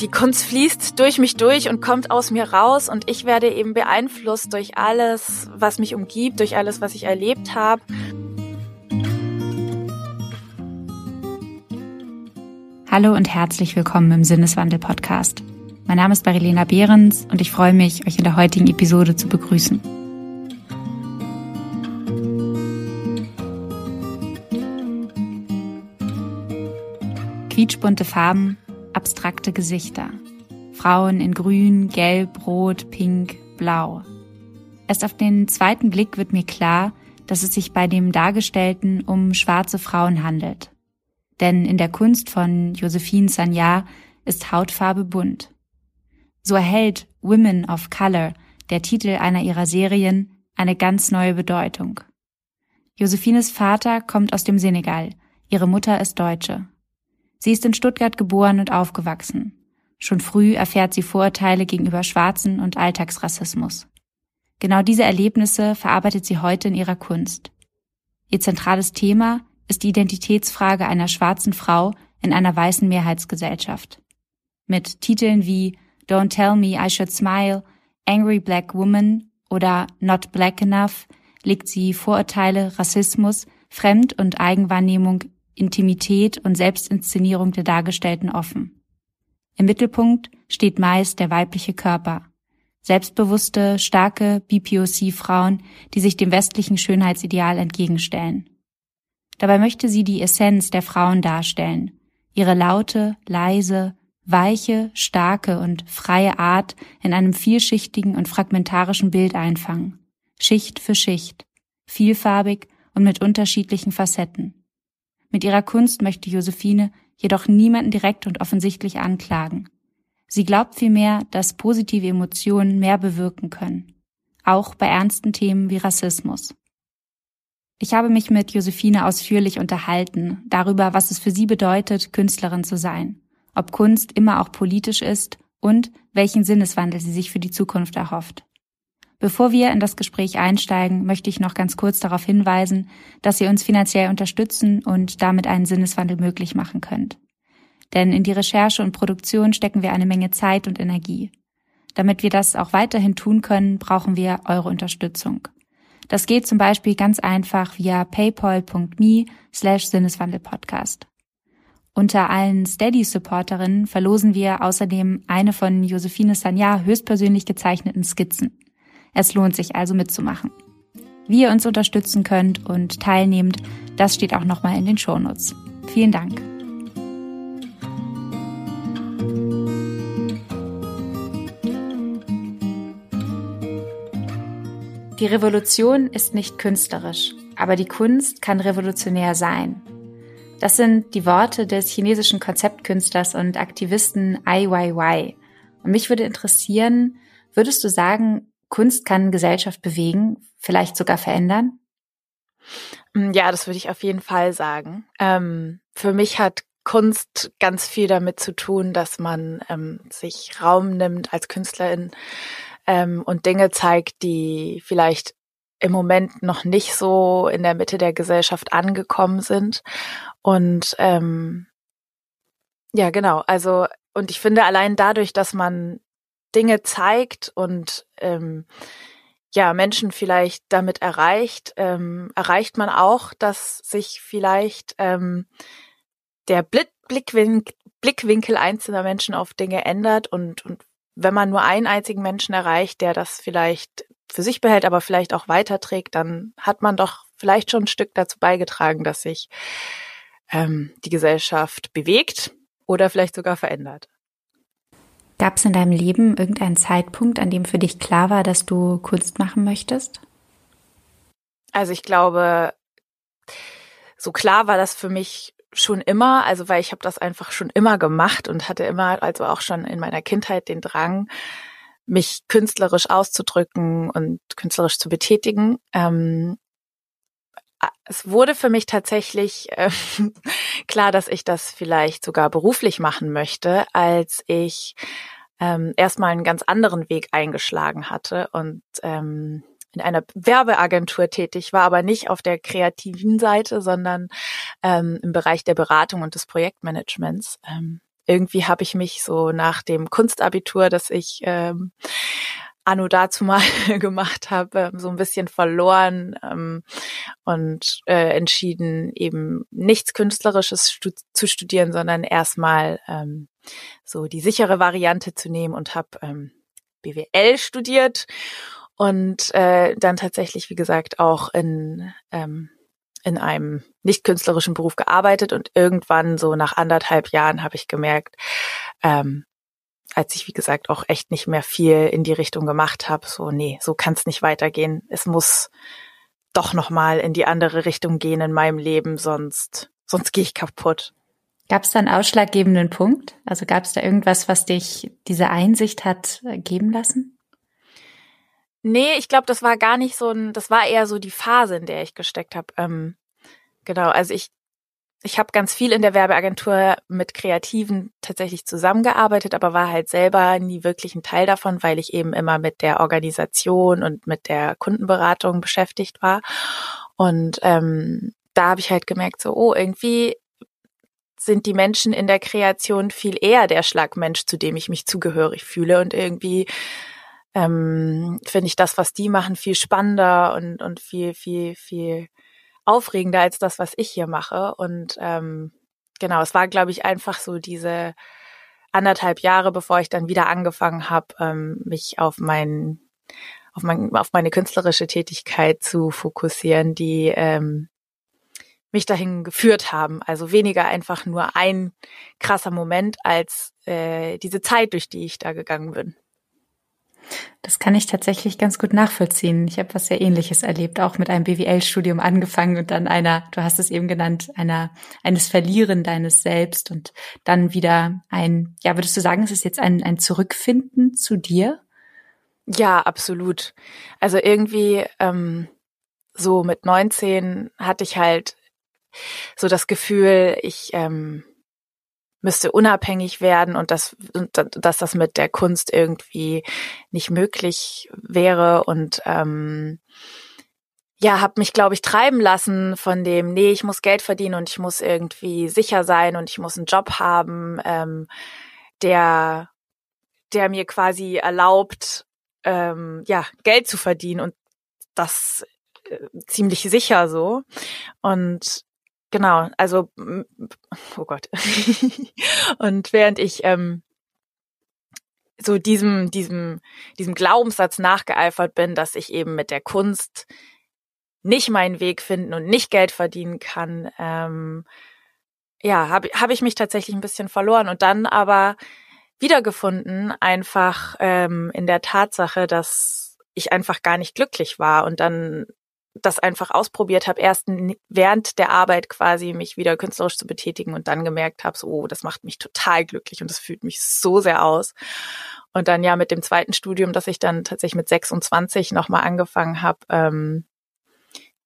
die Kunst fließt durch mich durch und kommt aus mir raus und ich werde eben beeinflusst durch alles, was mich umgibt, durch alles, was ich erlebt habe. Hallo und herzlich willkommen im Sinneswandel Podcast. Mein Name ist Marilena Behrens und ich freue mich, euch in der heutigen Episode zu begrüßen. Quietschbunte Farben abstrakte Gesichter. Frauen in Grün, Gelb, Rot, Pink, Blau. Erst auf den zweiten Blick wird mir klar, dass es sich bei dem Dargestellten um schwarze Frauen handelt. Denn in der Kunst von Josephine Sanyar ist Hautfarbe bunt. So erhält Women of Color, der Titel einer ihrer Serien, eine ganz neue Bedeutung. Josephines Vater kommt aus dem Senegal, ihre Mutter ist Deutsche. Sie ist in Stuttgart geboren und aufgewachsen. Schon früh erfährt sie Vorurteile gegenüber Schwarzen und Alltagsrassismus. Genau diese Erlebnisse verarbeitet sie heute in ihrer Kunst. Ihr zentrales Thema ist die Identitätsfrage einer schwarzen Frau in einer weißen Mehrheitsgesellschaft. Mit Titeln wie Don't Tell Me I Should Smile, Angry Black Woman oder Not Black Enough legt sie Vorurteile, Rassismus, Fremd- und Eigenwahrnehmung Intimität und Selbstinszenierung der Dargestellten offen. Im Mittelpunkt steht meist der weibliche Körper. Selbstbewusste, starke BPOC-Frauen, die sich dem westlichen Schönheitsideal entgegenstellen. Dabei möchte sie die Essenz der Frauen darstellen, ihre laute, leise, weiche, starke und freie Art in einem vielschichtigen und fragmentarischen Bild einfangen, Schicht für Schicht, vielfarbig und mit unterschiedlichen Facetten. Mit ihrer Kunst möchte Josephine jedoch niemanden direkt und offensichtlich anklagen. Sie glaubt vielmehr, dass positive Emotionen mehr bewirken können. Auch bei ernsten Themen wie Rassismus. Ich habe mich mit Josephine ausführlich unterhalten darüber, was es für sie bedeutet, Künstlerin zu sein, ob Kunst immer auch politisch ist und welchen Sinneswandel sie sich für die Zukunft erhofft. Bevor wir in das Gespräch einsteigen, möchte ich noch ganz kurz darauf hinweisen, dass ihr uns finanziell unterstützen und damit einen Sinneswandel möglich machen könnt. Denn in die Recherche und Produktion stecken wir eine Menge Zeit und Energie. Damit wir das auch weiterhin tun können, brauchen wir eure Unterstützung. Das geht zum Beispiel ganz einfach via paypal.me slash Sinneswandelpodcast. Unter allen Steady-Supporterinnen verlosen wir außerdem eine von Josephine Sanyar höchstpersönlich gezeichneten Skizzen. Es lohnt sich also mitzumachen. Wie ihr uns unterstützen könnt und teilnehmt, das steht auch nochmal in den Shownotes. Vielen Dank. Die Revolution ist nicht künstlerisch, aber die Kunst kann revolutionär sein. Das sind die Worte des chinesischen Konzeptkünstlers und Aktivisten Ai Weiwei. Und mich würde interessieren, würdest du sagen, Kunst kann Gesellschaft bewegen, vielleicht sogar verändern? Mm, ja, das würde ich auf jeden Fall sagen. Ähm, für mich hat Kunst ganz viel damit zu tun, dass man ähm, sich Raum nimmt als Künstlerin ähm, und Dinge zeigt, die vielleicht im Moment noch nicht so in der Mitte der Gesellschaft angekommen sind. Und ähm, ja, genau. Also, und ich finde allein dadurch, dass man Dinge zeigt und ähm, ja, Menschen vielleicht damit erreicht, ähm, erreicht man auch, dass sich vielleicht ähm, der Blick, Blickwinkel, Blickwinkel einzelner Menschen auf Dinge ändert und, und wenn man nur einen einzigen Menschen erreicht, der das vielleicht für sich behält, aber vielleicht auch weiterträgt, dann hat man doch vielleicht schon ein Stück dazu beigetragen, dass sich ähm, die Gesellschaft bewegt oder vielleicht sogar verändert. Gab es in deinem Leben irgendeinen Zeitpunkt, an dem für dich klar war, dass du Kunst machen möchtest? Also ich glaube, so klar war das für mich schon immer, also weil ich habe das einfach schon immer gemacht und hatte immer, also auch schon in meiner Kindheit den Drang, mich künstlerisch auszudrücken und künstlerisch zu betätigen. Ähm, es wurde für mich tatsächlich äh, klar, dass ich das vielleicht sogar beruflich machen möchte, als ich ähm, erstmal einen ganz anderen Weg eingeschlagen hatte und ähm, in einer Werbeagentur tätig war, aber nicht auf der kreativen Seite, sondern ähm, im Bereich der Beratung und des Projektmanagements. Ähm, irgendwie habe ich mich so nach dem Kunstabitur, das ich ähm, anno dazu mal gemacht habe, ähm, so ein bisschen verloren ähm, und äh, entschieden, eben nichts Künstlerisches stu zu studieren, sondern erstmal ähm, so die sichere Variante zu nehmen und habe ähm, BWL studiert und äh, dann tatsächlich, wie gesagt, auch in ähm, in einem nicht künstlerischen Beruf gearbeitet und irgendwann so nach anderthalb Jahren habe ich gemerkt, ähm, als ich wie gesagt auch echt nicht mehr viel in die Richtung gemacht habe, so nee, so kann es nicht weitergehen. Es muss doch noch mal in die andere Richtung gehen in meinem Leben, sonst sonst gehe ich kaputt. Gab es da einen ausschlaggebenden Punkt? Also gab es da irgendwas, was dich diese Einsicht hat äh, geben lassen? Nee, ich glaube, das war gar nicht so ein, das war eher so die Phase, in der ich gesteckt habe. Ähm, genau, also ich, ich habe ganz viel in der Werbeagentur mit Kreativen tatsächlich zusammengearbeitet, aber war halt selber nie wirklich ein Teil davon, weil ich eben immer mit der Organisation und mit der Kundenberatung beschäftigt war. Und ähm, da habe ich halt gemerkt, so, oh, irgendwie sind die Menschen in der Kreation viel eher der Schlagmensch, zu dem ich mich zugehörig fühle und irgendwie ähm, finde ich das, was die machen, viel spannender und, und viel, viel, viel aufregender als das, was ich hier mache. Und ähm, genau, es war, glaube ich, einfach so diese anderthalb Jahre, bevor ich dann wieder angefangen habe, ähm, mich auf mein, auf, mein, auf meine künstlerische Tätigkeit zu fokussieren, die ähm, mich dahin geführt haben. Also weniger einfach nur ein krasser Moment als äh, diese Zeit, durch die ich da gegangen bin. Das kann ich tatsächlich ganz gut nachvollziehen. Ich habe was sehr ähnliches erlebt, auch mit einem BWL-Studium angefangen und dann einer, du hast es eben genannt, einer, eines Verlieren deines Selbst und dann wieder ein, ja, würdest du sagen, es ist jetzt ein, ein Zurückfinden zu dir? Ja, absolut. Also irgendwie ähm, so mit 19 hatte ich halt so das Gefühl, ich ähm, müsste unabhängig werden und dass, dass das mit der Kunst irgendwie nicht möglich wäre und ähm, ja, habe mich, glaube ich, treiben lassen von dem, nee, ich muss Geld verdienen und ich muss irgendwie sicher sein und ich muss einen Job haben, ähm, der, der mir quasi erlaubt, ähm, ja, Geld zu verdienen und das äh, ziemlich sicher so. Und Genau, also oh Gott. und während ich ähm, so diesem diesem diesem Glaubenssatz nachgeeifert bin, dass ich eben mit der Kunst nicht meinen Weg finden und nicht Geld verdienen kann, ähm, ja, habe hab ich mich tatsächlich ein bisschen verloren und dann aber wiedergefunden, einfach ähm, in der Tatsache, dass ich einfach gar nicht glücklich war und dann das einfach ausprobiert habe, erst während der Arbeit quasi mich wieder künstlerisch zu betätigen und dann gemerkt habe, so, oh, das macht mich total glücklich und das fühlt mich so sehr aus. Und dann ja mit dem zweiten Studium, das ich dann tatsächlich mit 26 nochmal angefangen habe, ähm,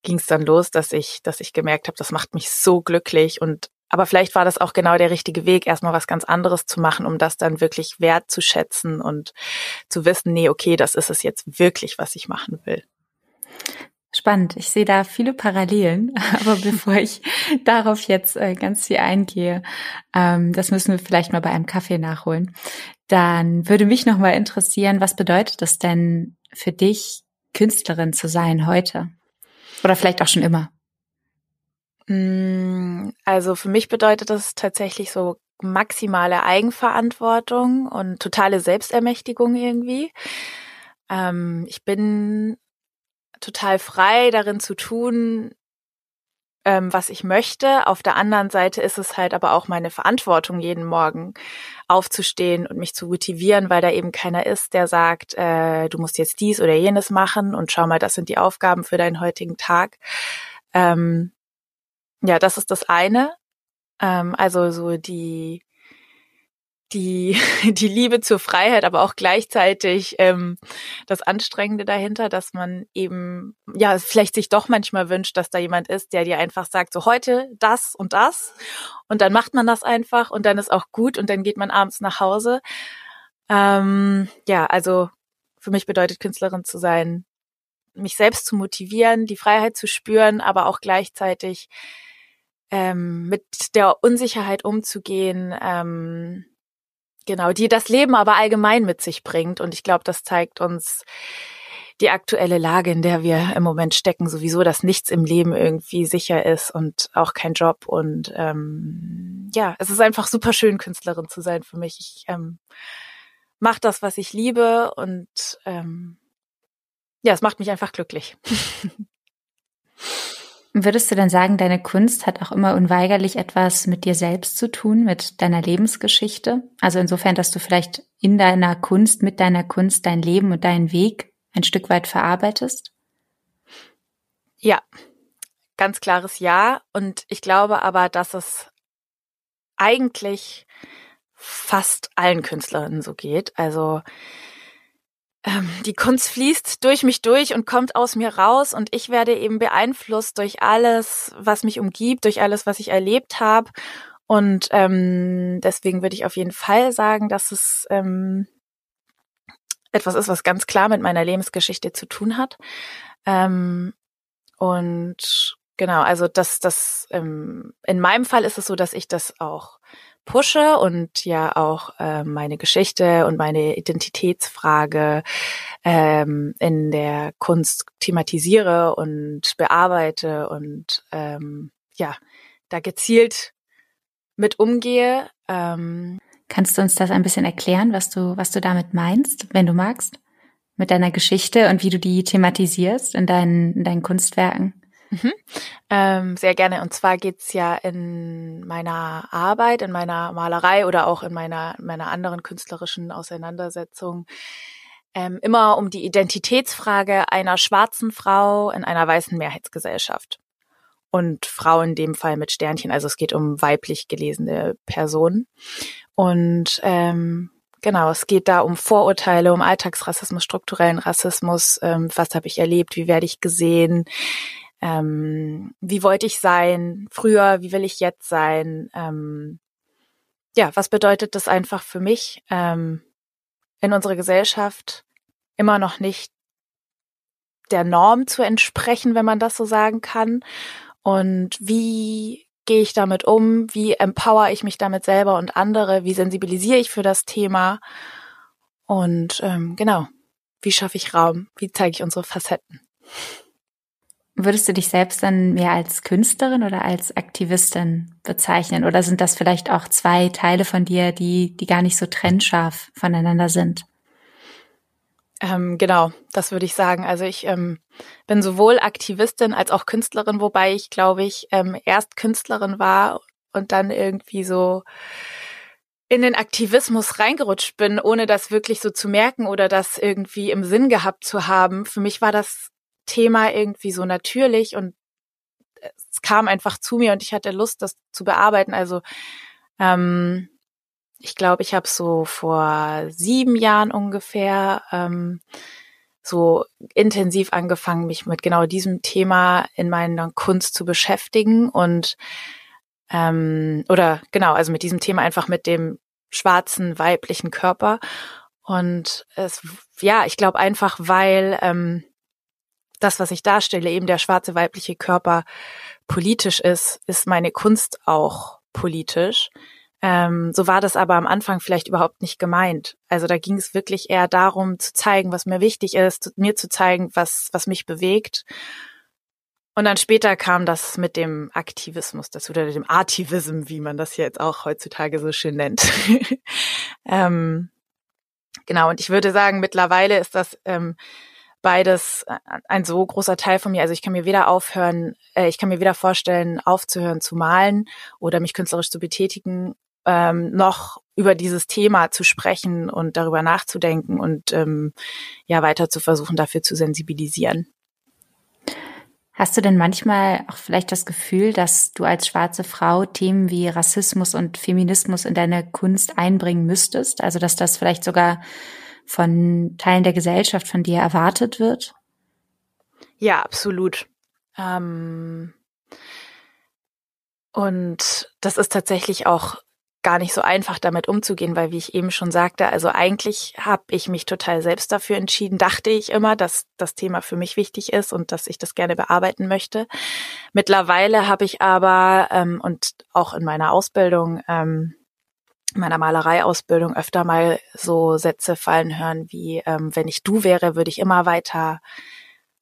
ging es dann los, dass ich, dass ich gemerkt habe, das macht mich so glücklich und aber vielleicht war das auch genau der richtige Weg, erstmal was ganz anderes zu machen, um das dann wirklich wertzuschätzen und zu wissen, nee, okay, das ist es jetzt wirklich, was ich machen will. Spannend. Ich sehe da viele Parallelen. Aber bevor ich darauf jetzt äh, ganz viel eingehe, ähm, das müssen wir vielleicht mal bei einem Kaffee nachholen. Dann würde mich noch mal interessieren, was bedeutet das denn für dich, Künstlerin zu sein heute? Oder vielleicht auch schon immer? Mm, also für mich bedeutet das tatsächlich so maximale Eigenverantwortung und totale Selbstermächtigung irgendwie. Ähm, ich bin total frei darin zu tun, ähm, was ich möchte. Auf der anderen Seite ist es halt aber auch meine Verantwortung, jeden Morgen aufzustehen und mich zu motivieren, weil da eben keiner ist, der sagt, äh, du musst jetzt dies oder jenes machen und schau mal, das sind die Aufgaben für deinen heutigen Tag. Ähm, ja, das ist das eine. Ähm, also so die die, die Liebe zur Freiheit, aber auch gleichzeitig ähm, das Anstrengende dahinter, dass man eben, ja, vielleicht sich doch manchmal wünscht, dass da jemand ist, der dir einfach sagt, so heute das und das. Und dann macht man das einfach und dann ist auch gut und dann geht man abends nach Hause. Ähm, ja, also für mich bedeutet Künstlerin zu sein, mich selbst zu motivieren, die Freiheit zu spüren, aber auch gleichzeitig ähm, mit der Unsicherheit umzugehen, ähm, Genau, die das Leben aber allgemein mit sich bringt. Und ich glaube, das zeigt uns die aktuelle Lage, in der wir im Moment stecken, sowieso, dass nichts im Leben irgendwie sicher ist und auch kein Job. Und ähm, ja, es ist einfach super schön, Künstlerin zu sein für mich. Ich ähm, mache das, was ich liebe und ähm, ja, es macht mich einfach glücklich. Würdest du denn sagen, deine Kunst hat auch immer unweigerlich etwas mit dir selbst zu tun, mit deiner Lebensgeschichte? Also insofern, dass du vielleicht in deiner Kunst, mit deiner Kunst dein Leben und deinen Weg ein Stück weit verarbeitest? Ja, ganz klares Ja. Und ich glaube aber, dass es eigentlich fast allen Künstlerinnen so geht. Also ähm, die Kunst fließt durch mich durch und kommt aus mir raus und ich werde eben beeinflusst durch alles, was mich umgibt, durch alles, was ich erlebt habe. Und ähm, deswegen würde ich auf jeden Fall sagen, dass es ähm, etwas ist, was ganz klar mit meiner Lebensgeschichte zu tun hat. Ähm, und genau, also das, das ähm, in meinem Fall ist es so, dass ich das auch pushe und ja auch äh, meine Geschichte und meine Identitätsfrage ähm, in der Kunst thematisiere und bearbeite und ähm, ja, da gezielt mit umgehe. Ähm, Kannst du uns das ein bisschen erklären, was du, was du damit meinst, wenn du magst, mit deiner Geschichte und wie du die thematisierst in deinen, in deinen Kunstwerken? Mhm. Ähm, sehr gerne. Und zwar geht's ja in meiner Arbeit, in meiner Malerei oder auch in meiner, meiner anderen künstlerischen Auseinandersetzung ähm, immer um die Identitätsfrage einer schwarzen Frau in einer weißen Mehrheitsgesellschaft. Und Frau in dem Fall mit Sternchen. Also es geht um weiblich gelesene Personen. Und ähm, Genau, es geht da um Vorurteile, um Alltagsrassismus, strukturellen Rassismus. Ähm, was habe ich erlebt? Wie werde ich gesehen? Ähm, wie wollte ich sein früher, wie will ich jetzt sein, ähm, ja, was bedeutet das einfach für mich ähm, in unserer Gesellschaft immer noch nicht der Norm zu entsprechen, wenn man das so sagen kann? Und wie gehe ich damit um, wie empower ich mich damit selber und andere, wie sensibilisiere ich für das Thema? Und ähm, genau, wie schaffe ich Raum, wie zeige ich unsere Facetten. Würdest du dich selbst dann mehr als Künstlerin oder als Aktivistin bezeichnen? Oder sind das vielleicht auch zwei Teile von dir, die, die gar nicht so trennscharf voneinander sind? Ähm, genau, das würde ich sagen. Also ich ähm, bin sowohl Aktivistin als auch Künstlerin, wobei ich, glaube ich, ähm, erst Künstlerin war und dann irgendwie so in den Aktivismus reingerutscht bin, ohne das wirklich so zu merken oder das irgendwie im Sinn gehabt zu haben. Für mich war das Thema irgendwie so natürlich und es kam einfach zu mir und ich hatte Lust, das zu bearbeiten. Also ähm, ich glaube, ich habe so vor sieben Jahren ungefähr ähm, so intensiv angefangen, mich mit genau diesem Thema in meiner Kunst zu beschäftigen und ähm, oder genau, also mit diesem Thema einfach mit dem schwarzen weiblichen Körper. Und es, ja, ich glaube einfach, weil ähm, das, was ich darstelle, eben der schwarze weibliche Körper politisch ist, ist meine Kunst auch politisch. Ähm, so war das aber am Anfang vielleicht überhaupt nicht gemeint. Also da ging es wirklich eher darum zu zeigen, was mir wichtig ist, mir zu zeigen, was, was mich bewegt. Und dann später kam das mit dem Aktivismus dazu, oder dem Artivism, wie man das jetzt auch heutzutage so schön nennt. ähm, genau, und ich würde sagen, mittlerweile ist das ähm, beides äh, ein so großer Teil von mir. Also ich kann mir weder aufhören, äh, ich kann mir weder vorstellen, aufzuhören zu malen oder mich künstlerisch zu betätigen, ähm, noch über dieses Thema zu sprechen und darüber nachzudenken und ähm, ja weiter zu versuchen, dafür zu sensibilisieren. Hast du denn manchmal auch vielleicht das Gefühl, dass du als schwarze Frau Themen wie Rassismus und Feminismus in deine Kunst einbringen müsstest? Also dass das vielleicht sogar von Teilen der Gesellschaft von dir erwartet wird? Ja, absolut. Ähm und das ist tatsächlich auch gar nicht so einfach damit umzugehen, weil wie ich eben schon sagte, also eigentlich habe ich mich total selbst dafür entschieden, dachte ich immer, dass das Thema für mich wichtig ist und dass ich das gerne bearbeiten möchte. Mittlerweile habe ich aber ähm, und auch in meiner Ausbildung ähm, meiner Malereiausbildung öfter mal so Sätze fallen hören wie, ähm, wenn ich du wäre, würde ich immer weiter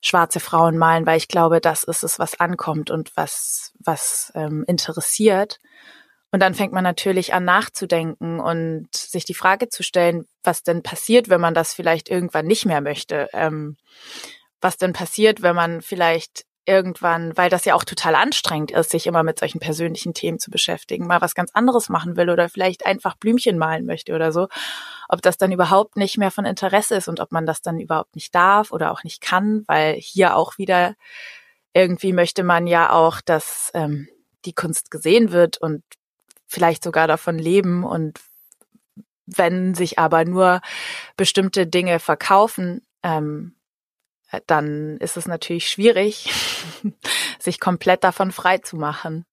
schwarze Frauen malen, weil ich glaube, das ist es, was ankommt und was, was ähm, interessiert. Und dann fängt man natürlich an nachzudenken und sich die Frage zu stellen, was denn passiert, wenn man das vielleicht irgendwann nicht mehr möchte. Ähm, was denn passiert, wenn man vielleicht irgendwann, weil das ja auch total anstrengend ist, sich immer mit solchen persönlichen Themen zu beschäftigen, mal was ganz anderes machen will oder vielleicht einfach Blümchen malen möchte oder so, ob das dann überhaupt nicht mehr von Interesse ist und ob man das dann überhaupt nicht darf oder auch nicht kann, weil hier auch wieder irgendwie möchte man ja auch, dass ähm, die Kunst gesehen wird und vielleicht sogar davon leben und wenn sich aber nur bestimmte Dinge verkaufen, ähm, dann ist es natürlich schwierig, sich komplett davon frei zu machen.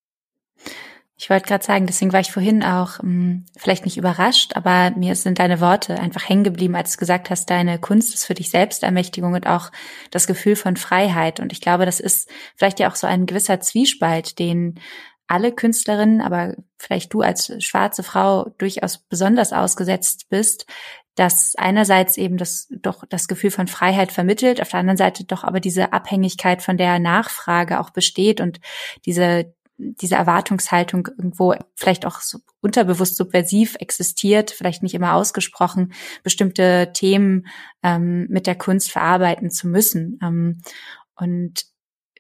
Ich wollte gerade sagen, deswegen war ich vorhin auch mh, hm, vielleicht nicht überrascht, aber mir sind deine Worte einfach hängen geblieben, als du gesagt hast, deine Kunst ist für dich Selbstermächtigung und auch das Gefühl von Freiheit. Und ich glaube, das ist vielleicht ja auch so ein gewisser Zwiespalt, den alle Künstlerinnen, aber vielleicht du als schwarze Frau durchaus besonders ausgesetzt bist, dass einerseits eben das doch das Gefühl von Freiheit vermittelt, auf der anderen Seite doch aber diese Abhängigkeit von der Nachfrage auch besteht und diese diese Erwartungshaltung irgendwo vielleicht auch so unterbewusst subversiv existiert, vielleicht nicht immer ausgesprochen, bestimmte Themen ähm, mit der Kunst verarbeiten zu müssen. Ähm, und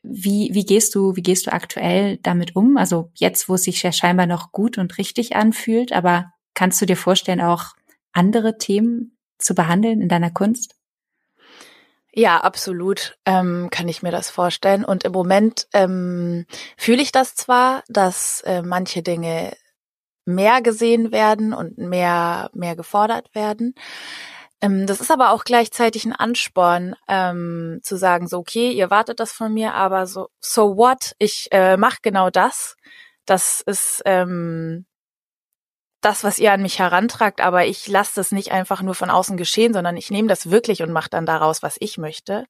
wie, wie gehst du, wie gehst du aktuell damit um? Also jetzt, wo es sich ja scheinbar noch gut und richtig anfühlt, aber kannst du dir vorstellen, auch andere Themen zu behandeln in deiner Kunst? Ja, absolut ähm, kann ich mir das vorstellen. Und im Moment ähm, fühle ich das zwar, dass äh, manche Dinge mehr gesehen werden und mehr mehr gefordert werden. Ähm, das ist aber auch gleichzeitig ein Ansporn, ähm, zu sagen, so, okay, ihr wartet das von mir, aber so, so what? Ich äh, mache genau das. Das ist ähm, das, was ihr an mich herantragt, aber ich lasse das nicht einfach nur von außen geschehen, sondern ich nehme das wirklich und mache dann daraus, was ich möchte.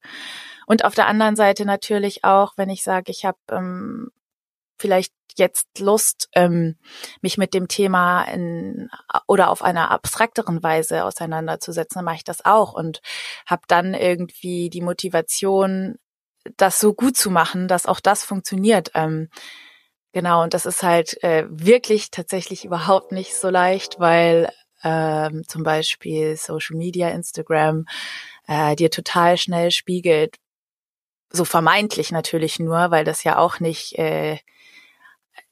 Und auf der anderen Seite natürlich auch, wenn ich sage, ich habe ähm, vielleicht jetzt Lust, ähm, mich mit dem Thema in, oder auf einer abstrakteren Weise auseinanderzusetzen, dann mache ich das auch und habe dann irgendwie die Motivation, das so gut zu machen, dass auch das funktioniert. Ähm, genau, und das ist halt äh, wirklich tatsächlich überhaupt nicht so leicht, weil ähm, zum Beispiel Social Media, Instagram äh, dir total schnell spiegelt, so vermeintlich natürlich nur, weil das ja auch nicht äh,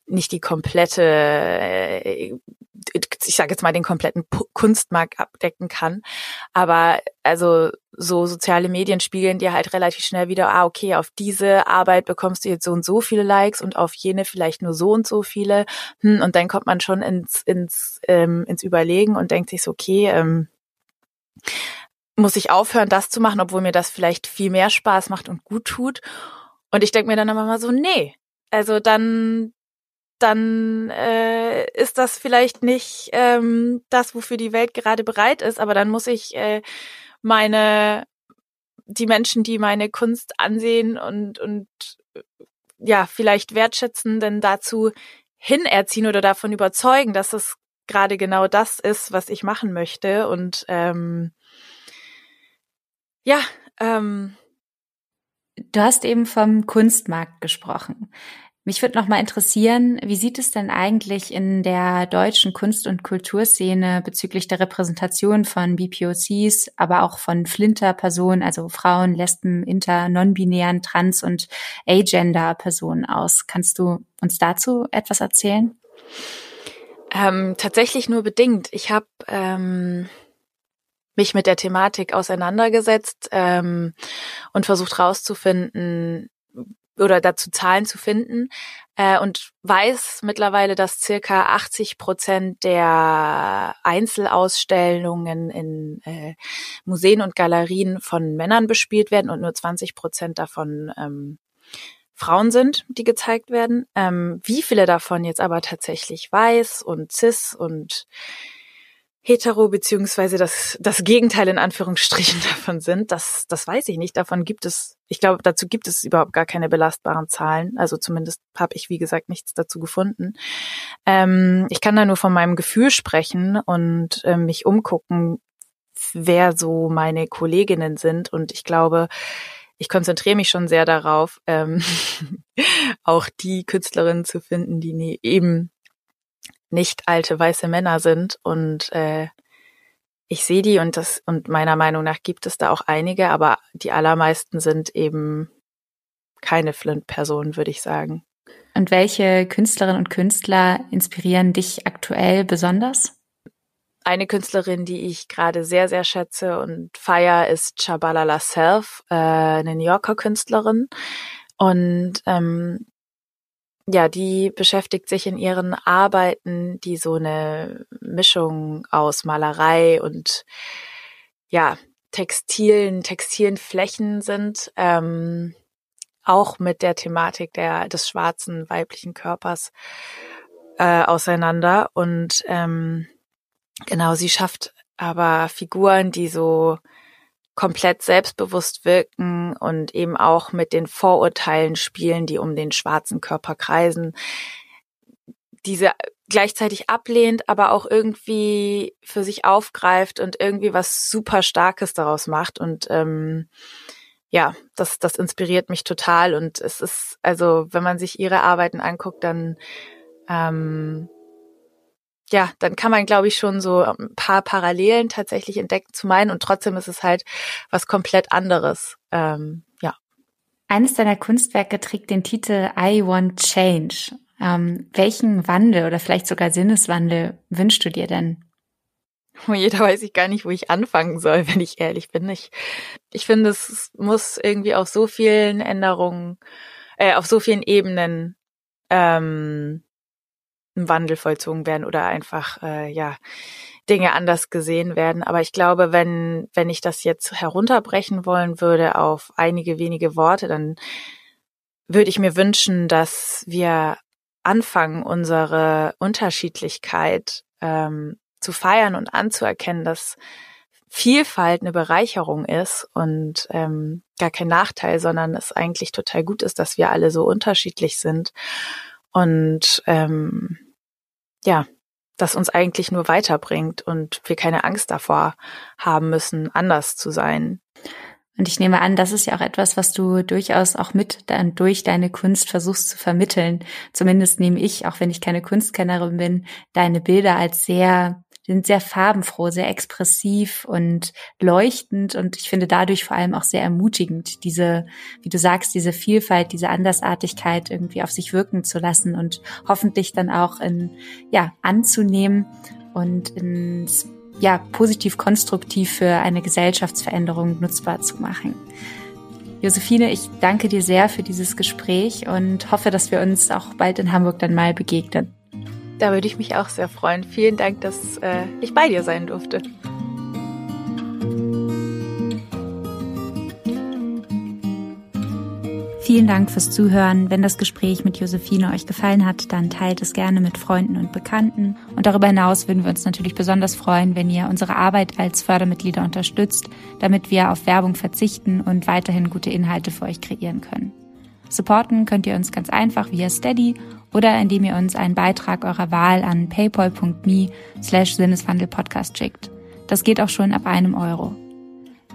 nicht die komplette, äh, ich sage jetzt mal den kompletten Kunstmarkt abdecken kann. Aber also so soziale Medien spiegeln dir halt relativ schnell wieder, ah, okay, auf diese Arbeit bekommst du jetzt so und so viele Likes und auf jene vielleicht nur so und so viele. Hm, und dann kommt man schon ins, ins, ähm, ins Überlegen und denkt sich so, okay, ähm, muss ich aufhören, das zu machen, obwohl mir das vielleicht viel mehr Spaß macht und gut tut. Und ich denke mir dann immer mal so, nee, also dann dann äh, ist das vielleicht nicht ähm, das, wofür die Welt gerade bereit ist, aber dann muss ich äh, meine die Menschen, die meine Kunst ansehen und und äh, ja vielleicht wertschätzen, denn dazu hinerziehen oder davon überzeugen, dass es gerade genau das ist, was ich machen möchte und ähm, ja. Ähm, Du hast eben vom Kunstmarkt gesprochen. Mich würde noch mal interessieren, wie sieht es denn eigentlich in der deutschen Kunst- und Kulturszene bezüglich der Repräsentation von BPOCs, aber auch von Flinter-Personen, also Frauen, Lesben, Inter, non-binären, Trans- und Agender-Personen aus? Kannst du uns dazu etwas erzählen? Ähm, tatsächlich nur bedingt. Ich habe ähm, mich mit der Thematik auseinandergesetzt ähm, und versucht herauszufinden, oder dazu Zahlen zu finden äh, und weiß mittlerweile, dass circa 80 Prozent der Einzelausstellungen in äh, Museen und Galerien von Männern bespielt werden und nur 20 Prozent davon ähm, Frauen sind, die gezeigt werden. Ähm, wie viele davon jetzt aber tatsächlich weiß und cis und hetero beziehungsweise das, das Gegenteil in Anführungsstrichen davon sind, das, das weiß ich nicht. Davon gibt es, ich glaube, dazu gibt es überhaupt gar keine belastbaren Zahlen. Also zumindest habe ich, wie gesagt, nichts dazu gefunden. Ähm, ich kann da nur von meinem Gefühl sprechen und äh, mich umgucken, wer so meine Kolleginnen sind. Und ich glaube, ich konzentriere mich schon sehr darauf, ähm, auch die Künstlerinnen zu finden, die eben nicht alte weiße Männer sind und äh, ich sehe die und das und meiner Meinung nach gibt es da auch einige, aber die allermeisten sind eben keine Flint-Personen, würde ich sagen. Und welche Künstlerinnen und Künstler inspirieren dich aktuell besonders? Eine Künstlerin, die ich gerade sehr, sehr schätze und feier, ist Chabalala Self, äh, eine New Yorker Künstlerin. Und ähm, ja, die beschäftigt sich in ihren Arbeiten, die so eine Mischung aus Malerei und ja, textilen, textilen Flächen sind, ähm, auch mit der Thematik der, des schwarzen weiblichen Körpers äh, auseinander. Und ähm, genau, sie schafft aber Figuren, die so komplett selbstbewusst wirken und eben auch mit den Vorurteilen spielen, die um den schwarzen Körper kreisen. Diese gleichzeitig ablehnt, aber auch irgendwie für sich aufgreift und irgendwie was super Starkes daraus macht. Und ähm, ja, das, das inspiriert mich total. Und es ist, also, wenn man sich ihre Arbeiten anguckt, dann ähm, ja, dann kann man, glaube ich, schon so ein paar Parallelen tatsächlich entdecken zu meinen und trotzdem ist es halt was komplett anderes. Ähm, ja. Eines deiner Kunstwerke trägt den Titel I Want Change. Ähm, welchen Wandel oder vielleicht sogar Sinneswandel wünschst du dir denn? Oh, jeder weiß ich gar nicht, wo ich anfangen soll, wenn ich ehrlich bin. Ich, ich finde, es muss irgendwie auf so vielen Änderungen, äh, auf so vielen Ebenen ähm, ein Wandel vollzogen werden oder einfach äh, ja Dinge anders gesehen werden. Aber ich glaube, wenn wenn ich das jetzt herunterbrechen wollen würde auf einige wenige Worte, dann würde ich mir wünschen, dass wir anfangen, unsere Unterschiedlichkeit ähm, zu feiern und anzuerkennen, dass Vielfalt eine Bereicherung ist und ähm, gar kein Nachteil, sondern es eigentlich total gut ist, dass wir alle so unterschiedlich sind und ähm, ja, das uns eigentlich nur weiterbringt und wir keine Angst davor haben müssen, anders zu sein. Und ich nehme an, das ist ja auch etwas, was du durchaus auch mit dann durch deine Kunst versuchst zu vermitteln. Zumindest nehme ich, auch wenn ich keine Kunstkennerin bin, deine Bilder als sehr sind sehr farbenfroh, sehr expressiv und leuchtend und ich finde dadurch vor allem auch sehr ermutigend, diese, wie du sagst, diese Vielfalt, diese Andersartigkeit irgendwie auf sich wirken zu lassen und hoffentlich dann auch in, ja, anzunehmen und ins, ja, positiv konstruktiv für eine Gesellschaftsveränderung nutzbar zu machen. Josephine, ich danke dir sehr für dieses Gespräch und hoffe, dass wir uns auch bald in Hamburg dann mal begegnen. Da würde ich mich auch sehr freuen. Vielen Dank, dass äh, ich bei dir sein durfte. Vielen Dank fürs Zuhören. Wenn das Gespräch mit Josephine euch gefallen hat, dann teilt es gerne mit Freunden und Bekannten. Und darüber hinaus würden wir uns natürlich besonders freuen, wenn ihr unsere Arbeit als Fördermitglieder unterstützt, damit wir auf Werbung verzichten und weiterhin gute Inhalte für euch kreieren können. Supporten könnt ihr uns ganz einfach via Steady oder indem ihr uns einen Beitrag eurer Wahl an paypal.me slash sinneswandelpodcast schickt. Das geht auch schon ab einem Euro.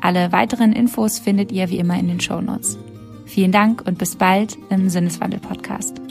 Alle weiteren Infos findet ihr wie immer in den Show Notes. Vielen Dank und bis bald im Sinneswandel Podcast.